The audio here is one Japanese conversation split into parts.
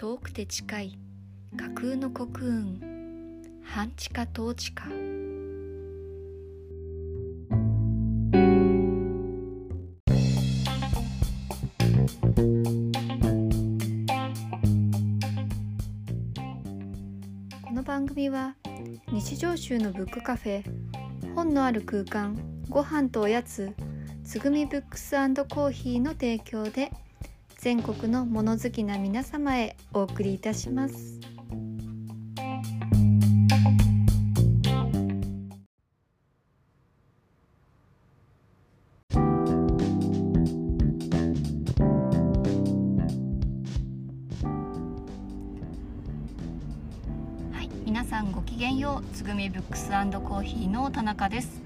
遠くて近い架空の国運半地下統治下。この番組は日常集のブックカフェ本のある空間ご飯とおやつつぐみブックスコーヒーの提供で全国の物好きな皆様へお送りいたします。はい皆さんごきげんようつぐみブックスコーヒーの田中です。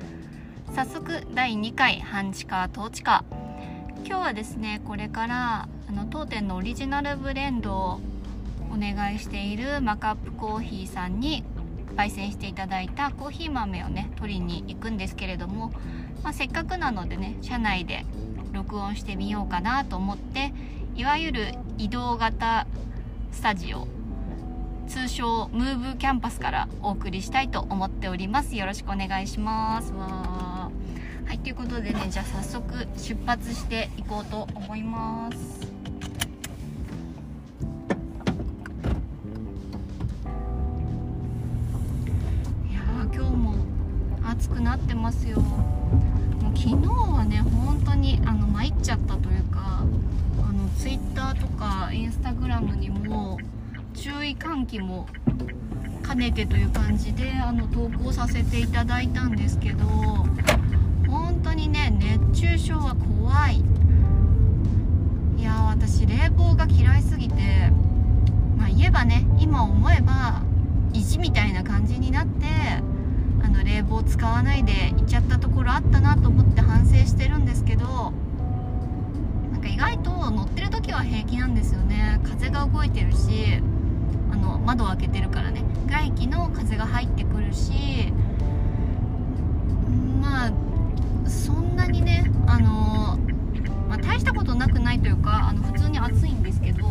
早速第2回半地下統治下。今日はですねこれからあの当店のオリジナルブレンドをお願いしているマカップコーヒーさんに焙煎していただいたコーヒー豆をね取りに行くんですけれども、まあ、せっかくなのでね車内で録音してみようかなと思っていわゆる移動型スタジオ通称ムーブキャンパスからお送りしたいと思っております。よろしくお願いします。はいということでねじゃあ早速出発していこうと思います。暑くなってますよ。もう昨日はね本当にあの参っちゃったというかあのツイッターとかインスタグラムにも注意喚起も兼ねてという感じであの投稿させていただいたんですけど本当にね熱中症は怖い。いや私冷房が嫌いすぎてまあ言えばね今思えば意地みたいな感じになっての冷房使わないで行っちゃったところあったなと思って反省してるんですけどなんか意外と乗ってる時は平気なんですよね。風が動いてるしあの窓を開けてるからね。外気の風が入ってくるしまあそんなにねあの、まあ、大したことなくないというかあの普通に暑いんですけど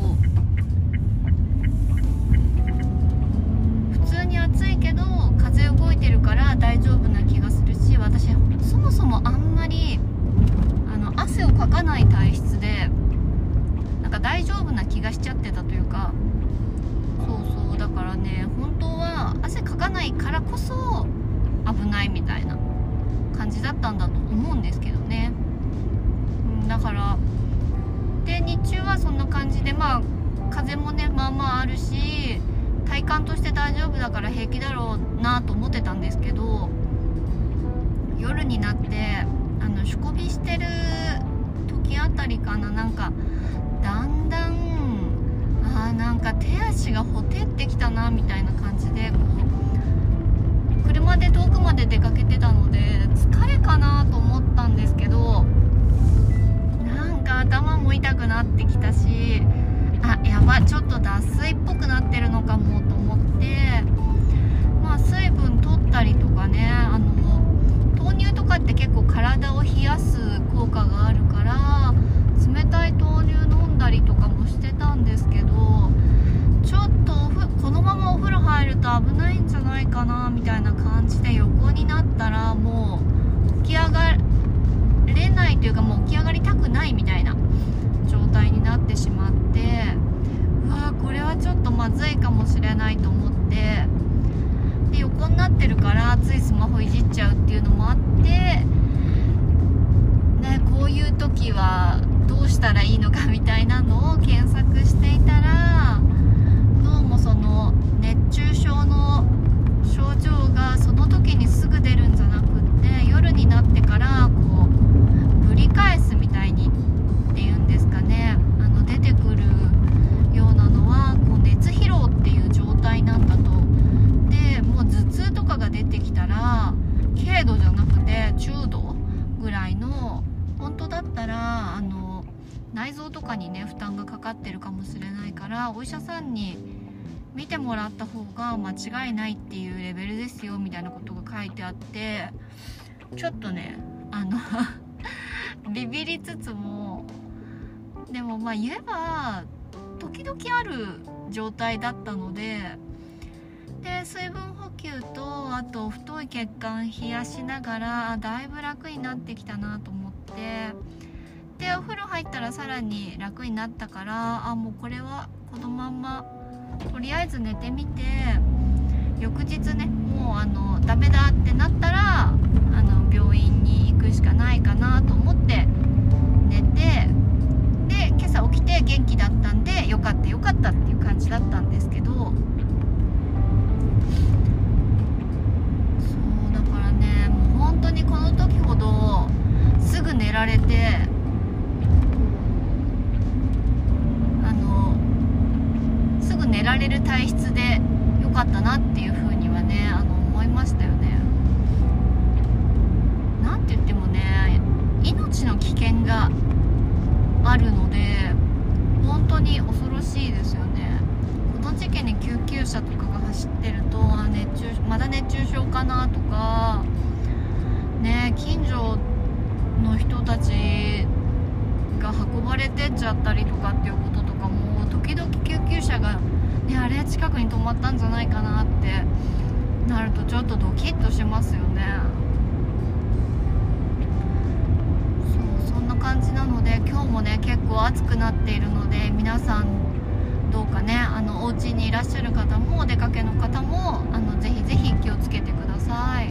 てるから大丈夫な気がするし私そもそもあんまりあの汗をかかない体質でなんか大丈夫な気がしちゃってたというかそうそうだからね本当は汗かかないからこそ危ないみたいな感じだったんだと思うんですけどね、うん、だからで日中はそんな感じでまあ風もねまあまああるし体感として大丈夫だから平気だろうなと思ってたんですけど夜になってあの仕込みしてる時あたりかな。なんかだんだんあーなんか手足がまあ言えば時々ある状態だったのでで水分補給とあと太い血管冷やしながらだいぶ楽になってきたなと思ってでお風呂入ったらさらに楽になったからあもうこれはこのまんまとりあえず寝てみて翌日ねもうあのダメだってなったらあの病院に行くしかないかなと思って寝てで今朝起きて元気だったんでよかったよかったっていう感じだったんですけど。そうだからねもう本当にこの時ほどすぐ寝られてあのすぐ寝られる体質でよかったなっていうふうにはねあの思いましたよね。なんて言ってもね命の危険があるので本当に恐ろしいですよね。この時期に救急車とかが走ってると熱中まだ熱中症かなとかね近所の人たちが運ばれてっちゃったりとかっていうこととかも時々救急車が、ね、あれ近くに止まったんじゃないかなってなるとちょっとドキッとしますよね。感じなので今日もね結構暑くなっているので皆さんどうかねあのお家にいらっしゃる方もお出かけの方もあのぜひぜひ気をつけてください。い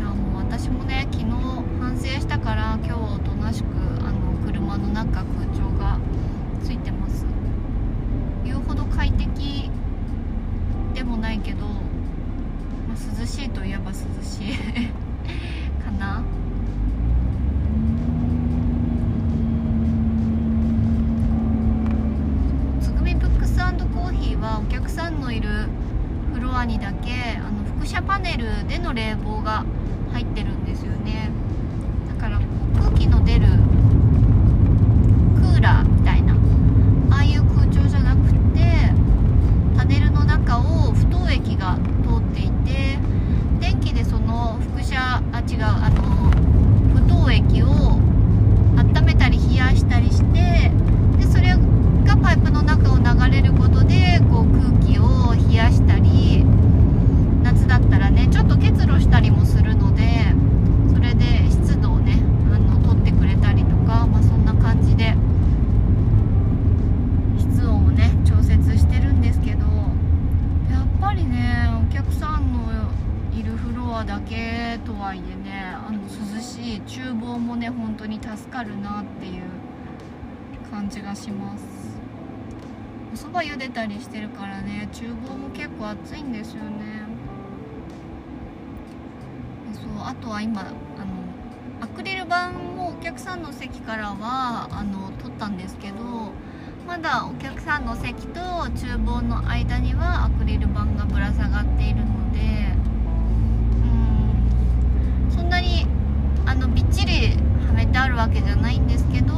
やもう私もね昨日反省したから今日おとなしくあの車の中空調がついてます。言うほど快適でもないけど、まあ、涼しいといえば涼しいかなつぐみブックスコーヒーはお客さんのいるフロアにだけあの副車パネルでの冷房が入ってるんですよねだからこう空気の出るクーラーみたいなああいう空調じゃなくてパネルの中を不凍液が通っていて電気でその輻射あ違うあの不凍液を温めたり冷やしたりしてでそれがパイプの中を流れることでこう空気を冷やしたり夏だったらねちょっと結露したりもするのでそれで湿度をねあの取ってくれたりとか、まあ、そんな感じで室温をね調節してるんですけどやっぱりねお客さんのいるフロアだけとはいえねあの涼しい厨房もね本当に助かるなっていう感じがしますお蕎麦茹でたりしてるからね厨房も結構暑いんですよね。そうあとは今あのアクリル板もお客さんの席からはあの取ったんですけどまだお客さんの席と厨房の間にはアクリル板がぶら下がっているのでうんそんなにあのびっちりはめてあるわけじゃないんですけど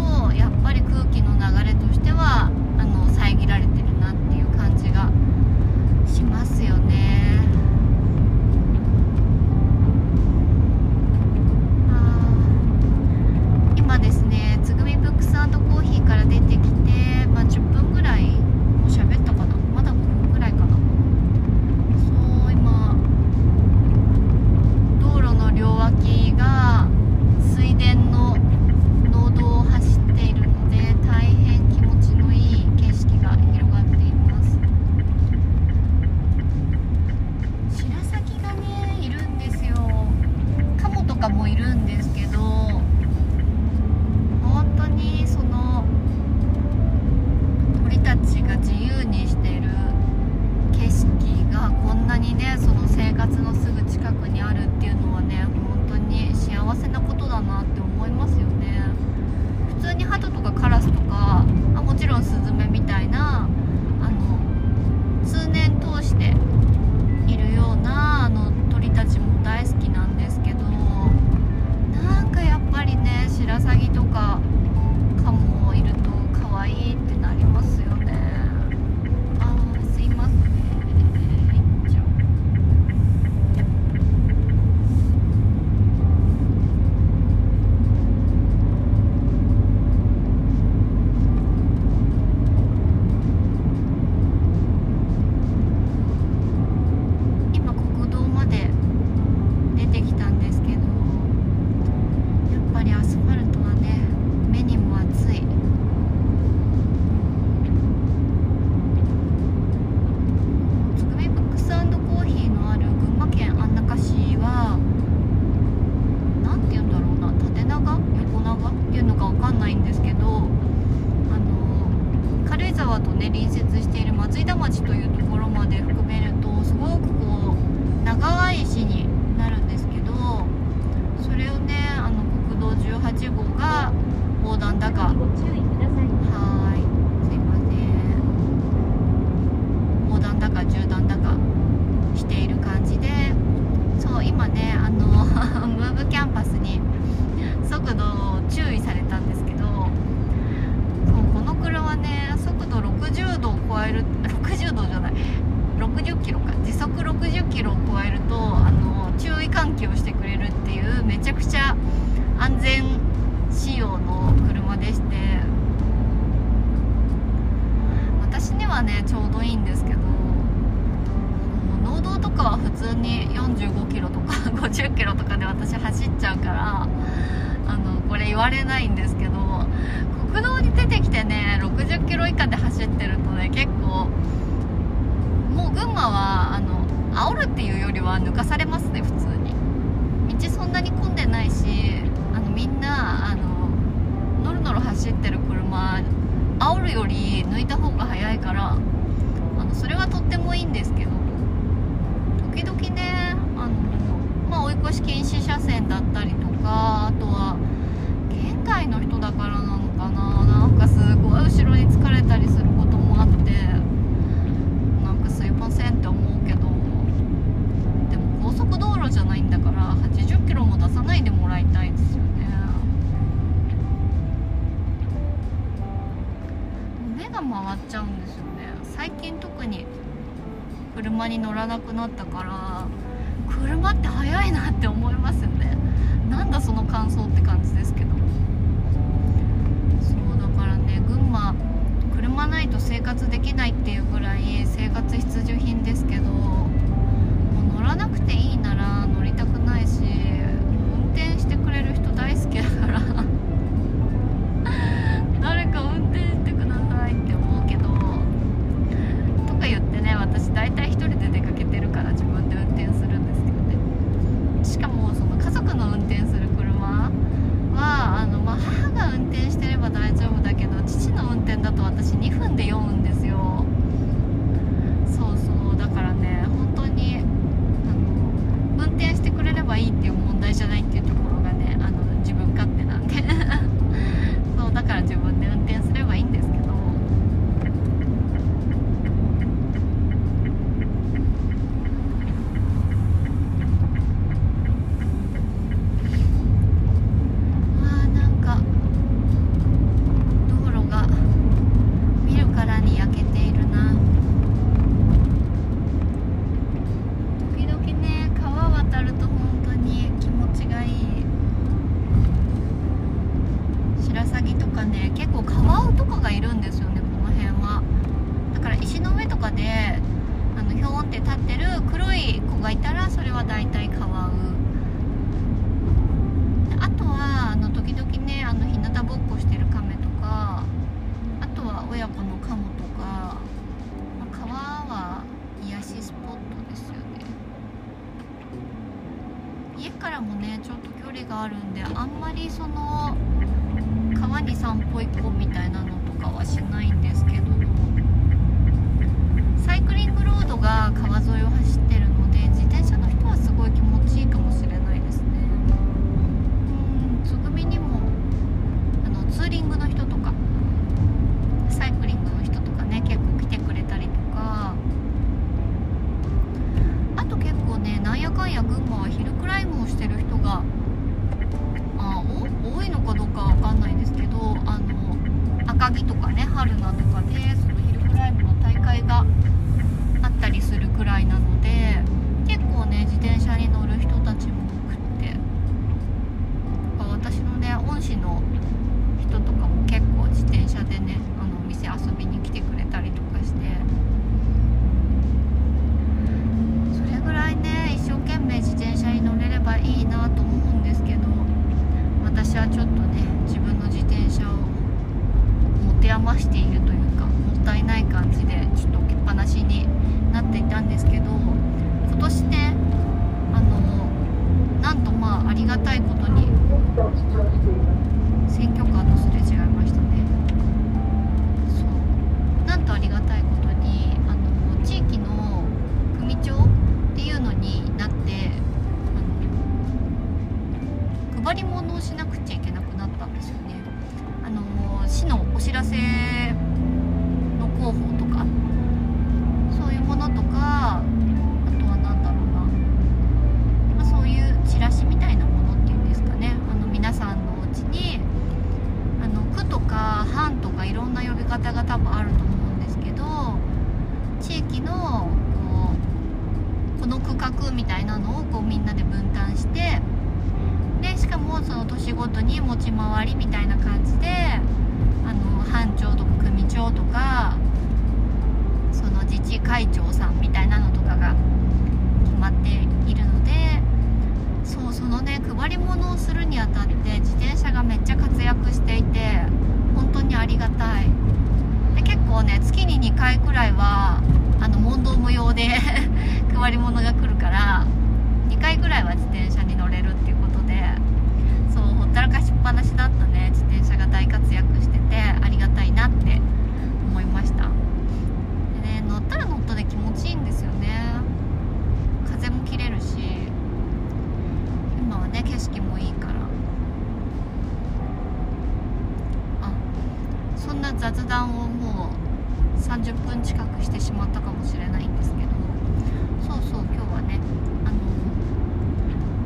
える60度じゃない。60キロか。時速60キロを超えるとあの注意喚起をしてくれるっていうめちゃくちゃ安全るより抜いた方が早いからあのそれはとってもいいんですけど時々ねあの、まあ、追い越し禁止車線だったりとかあとは県外の人だからなのかななんかすごい後ろに疲れたりすることもあってなんかすいませんって思うけどでも高速道路じゃないんだから80キロも出さないでもらいたいですよね。が回っちゃうんですよね。最近特に車に乗らなくなったから車って速いなって思いますよね。なんだその感想って感じですけど。そうだからね群馬車ないと生活できないっていうぐらい生活必需品ですけどろんな呼び方が多分あると思うんですけど地域のこうこの区画みたいなのをこうみんなで分担してでしかもその年ごとに持ち回りみたいな感じであの班長とか組長とかその自治会長さんみたいなのとかが決まっているのでそうそのね配り物をするにあたって自転車がめっちゃ活躍していて。本当にありがたい。で結構ね月に2回くらいはあの問答無用で 配り物が来るから2回くらいは自転車に乗れるっていうことでそうほったらかしっぱなしだったね自転車が大活躍しててありがたいなって思いましたでね乗ったら乗ったで気持ちいいんですよね風も切れるし今はね景色もいいからあそんな雑談をもう30分近くしてしまったかもしれないんですけどそうそう今日はねあの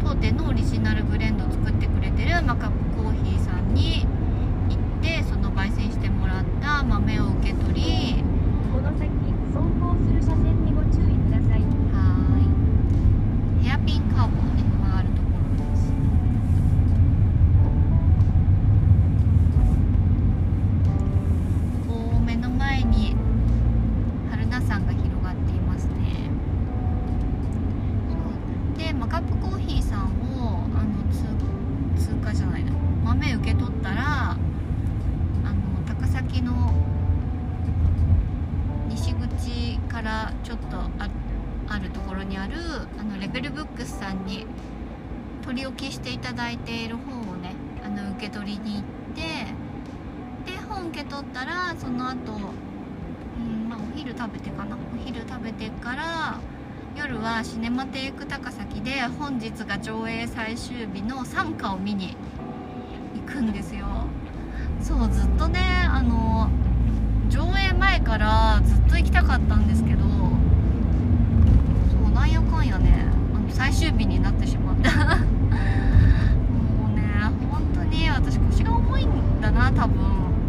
当店のオリジナルブレンドを作ってくれてるマカップコーヒーさんに行ってその焙煎してもらった豆を受け取りこの先走行する車線にご注意くださいはーいヘアピンカーブをね曲がるところですこう目の前に春名山が広がっていますねそうでマカップコーヒーさんをあの通通過じゃないな豆受け取ったらあの高崎の西口からちょっとああるところにあるあのレベルブックスさんに取り置きしていただいている本をねあの受け取りに行ってで本受け取ったらその後うんまあお昼食べてかな？お昼食べてから夜はシネマテイク高崎で本日が上映最終日の参加を見に行くんですよ。そうずっとねあの上映前からずっと行きたかったんですけどそうなんやかんやねあの最終日になってしまった。もうね本当に私腰が重いんだな多分。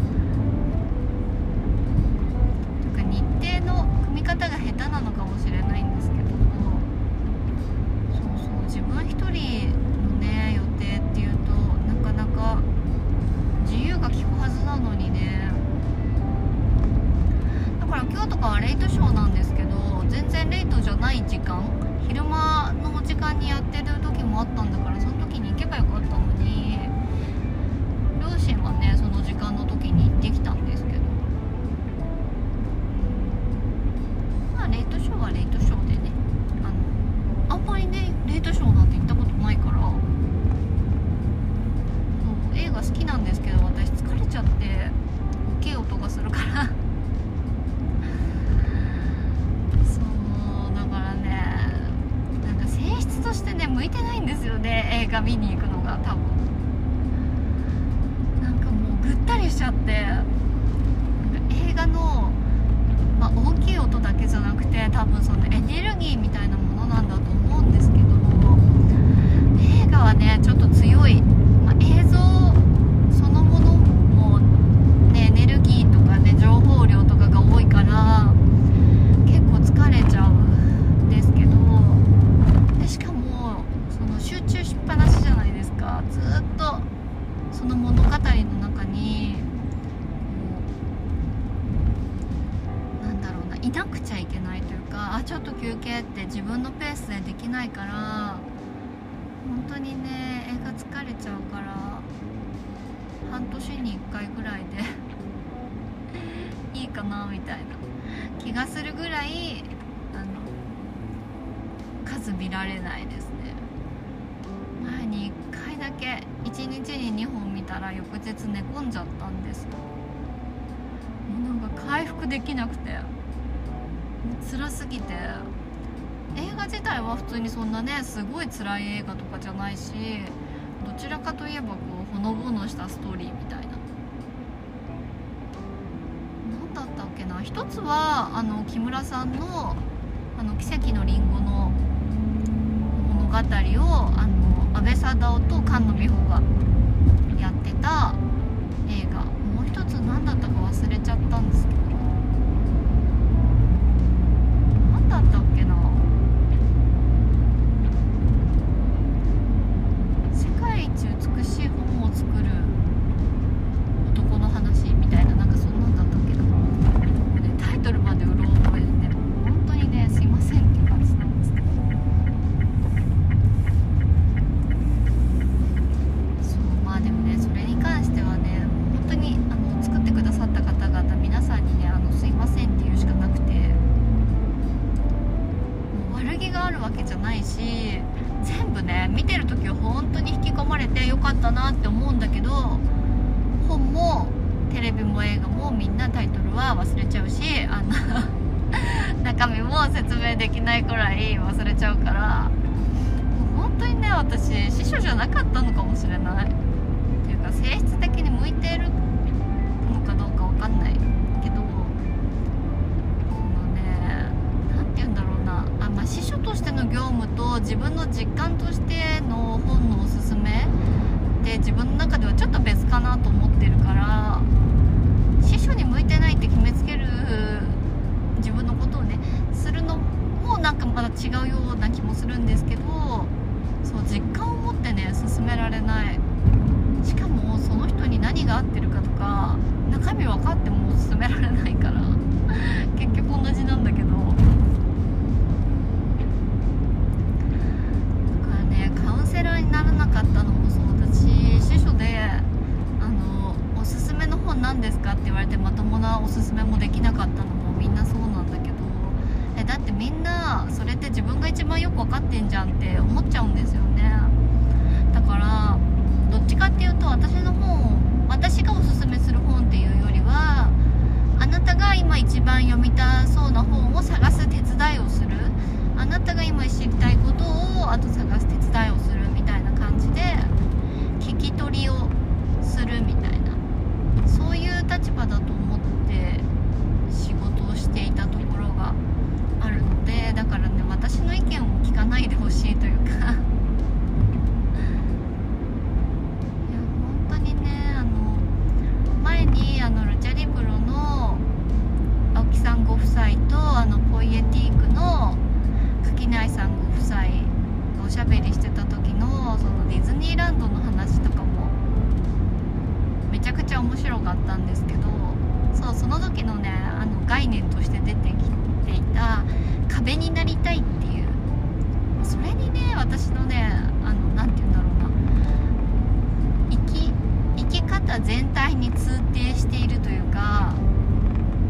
向いてないんですよね映画見に行くのが多分。なんかもうぐったりしちゃって。映画の、まあ、大きい音だけじゃなくて多分そのエネルギーみたいなものなんだと思うんですけど映画はねちょっと強い、まあ、映像そのものもねエネルギーとかね情報量とかが多いから結構疲れちゃうんですけどでしかもその集中しっぱなしじゃないですかずーっとその物語の中にこうなんだろうないなくちゃいけないというかあちょっと休憩って自分のペースでできないから本当にね映画疲れちゃうから半年に1回ぐらいで いいかなみたいな気がするぐらいあの数見られないですね。前に1回だけ1日に2本たら翌日寝込んじゃったんです。もうなんか回復できなくてもう辛すぎて。映画自体は普通にそんなねすごい辛い映画とかじゃないしどちらかといえばこうほのぼのしたストーリーみたいな。何だったっけな。一つはあの木村さんの「あの奇跡のりんご」の物語をあの安倍貞夫と菅野美穂がやってた映画。もう一つ何だったか忘れちゃったんですけど何だったっけな世界一美しい本をかったなって思うんだけど本もテレビも映画もみんなタイトルは忘れちゃうしあの中身も説明できないくらい忘れちゃうから本当にね私司書じゃなかったのかもしれない。っていうか性質的に向いてるのかどうかわかんないけどそのね何て言うんだろうな。あ、まあ、司書としての業務と自分の実感としての本のおすすめって自分の中ではちょっと別かなと思ってるから司書に向いてないって決めつける自分のことをねするのもなんかまだ違うような気もするんですけどう実感を持ってね進められない。しかもその人に何が合ってるかとか中身分かっても進められないから 結局同じなんだけど。だからねカウンセラーにならなかったのもそうだし司書であのおすすめの本何ですかって言われてまともなおすすめもできなかったのもみんなそうなんだけど。えだってみんなそれって自分が一番よく分かってんじゃんって思っちゃうんですよね。だからどっちかっていうと私の本私がおすすめする本っていうよりはあなたが今一番読みたそうな本を探す手伝いをする。あなたが今知りたいことをあと探す手伝いをするみたいな感じで聞き取りをするみたいな。そういう立場だと思って仕事をしていたところがあるのでだからね私の意見を聞かないでほしいというかいや本当にねあの前にあのルチャリブロの青木さんご夫妻とあのポイエティークの垣内さんご夫妻がおしゃべりしてた時のそのディズニーランドの話とかもめちゃくちゃ面白かったんですけどそうその時のねあの概念として出てきていた壁になりたいっていうそれにね私のねあのなんて言うんだろうな生き生き方全体に通底しているというか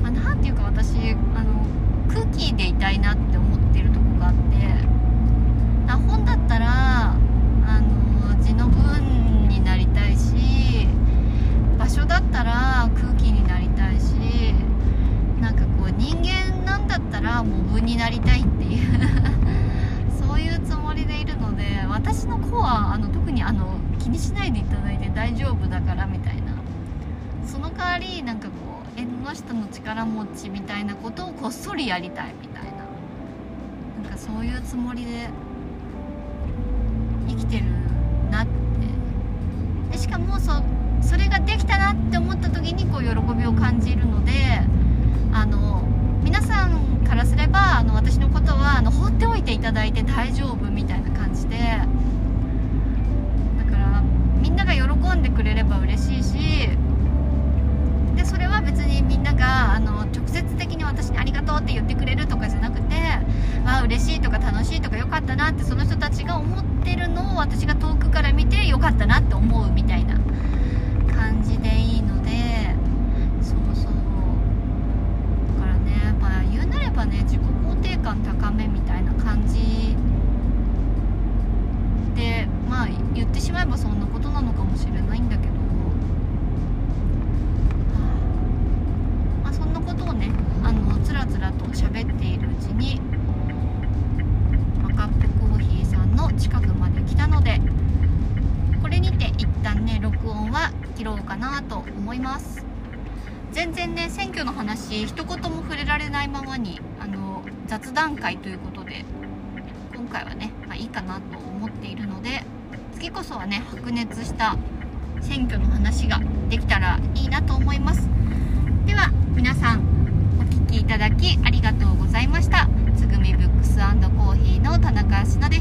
あなんていうか私あの空気でいたいなって思ってるとこがあって本だったらあの字の文になりたいし場所だったら空気になりたいしなんかこう人間なんだったらモブになりたいっていうそういうつもりでいるので私の子はあの特にあの気にしないでいただいて大丈夫だからみたいな。その代わりなんかこう縁の下の力持ちみたいなことをこっそりやりたいみたいな。なんかそういうつもりで生きてるなって。でしかもそそれができたなって思った時にこう喜びを感じるのであの皆さんからすればあの私のことはあの放っておいていただいて大丈夫みたいな感じでだからみんなが喜んでくれれば嬉しいしでそれは別にみんながあの直接的に私にありがとうって言ってくれるとかじゃなくてわあ嬉しいとか楽しいとかよかったなってその人たちが思ってるのを私が遠くから見てよかったなって思うみたいな。感じでいいのでそうそう。だからねやっぱ言うなればね自己肯定感高めみたいな感じでまあ言ってしまえばそんなことなのかもしれないんだけど、まあ、そんなことをねあのつらつらと喋っているうちにマカップコーヒーさんの近くまで来たのでこれにて一旦ね録音は切ろうかなと思います。全然ね選挙の話一言も触れられないままにあの雑談会ということで今回はね、まあ、いいかなと思っているので次こそはね白熱した選挙の話ができたらいいなと思います。では皆さんお聞きいただきありがとうございました。つぐみブックスコーヒーの田中しのでした。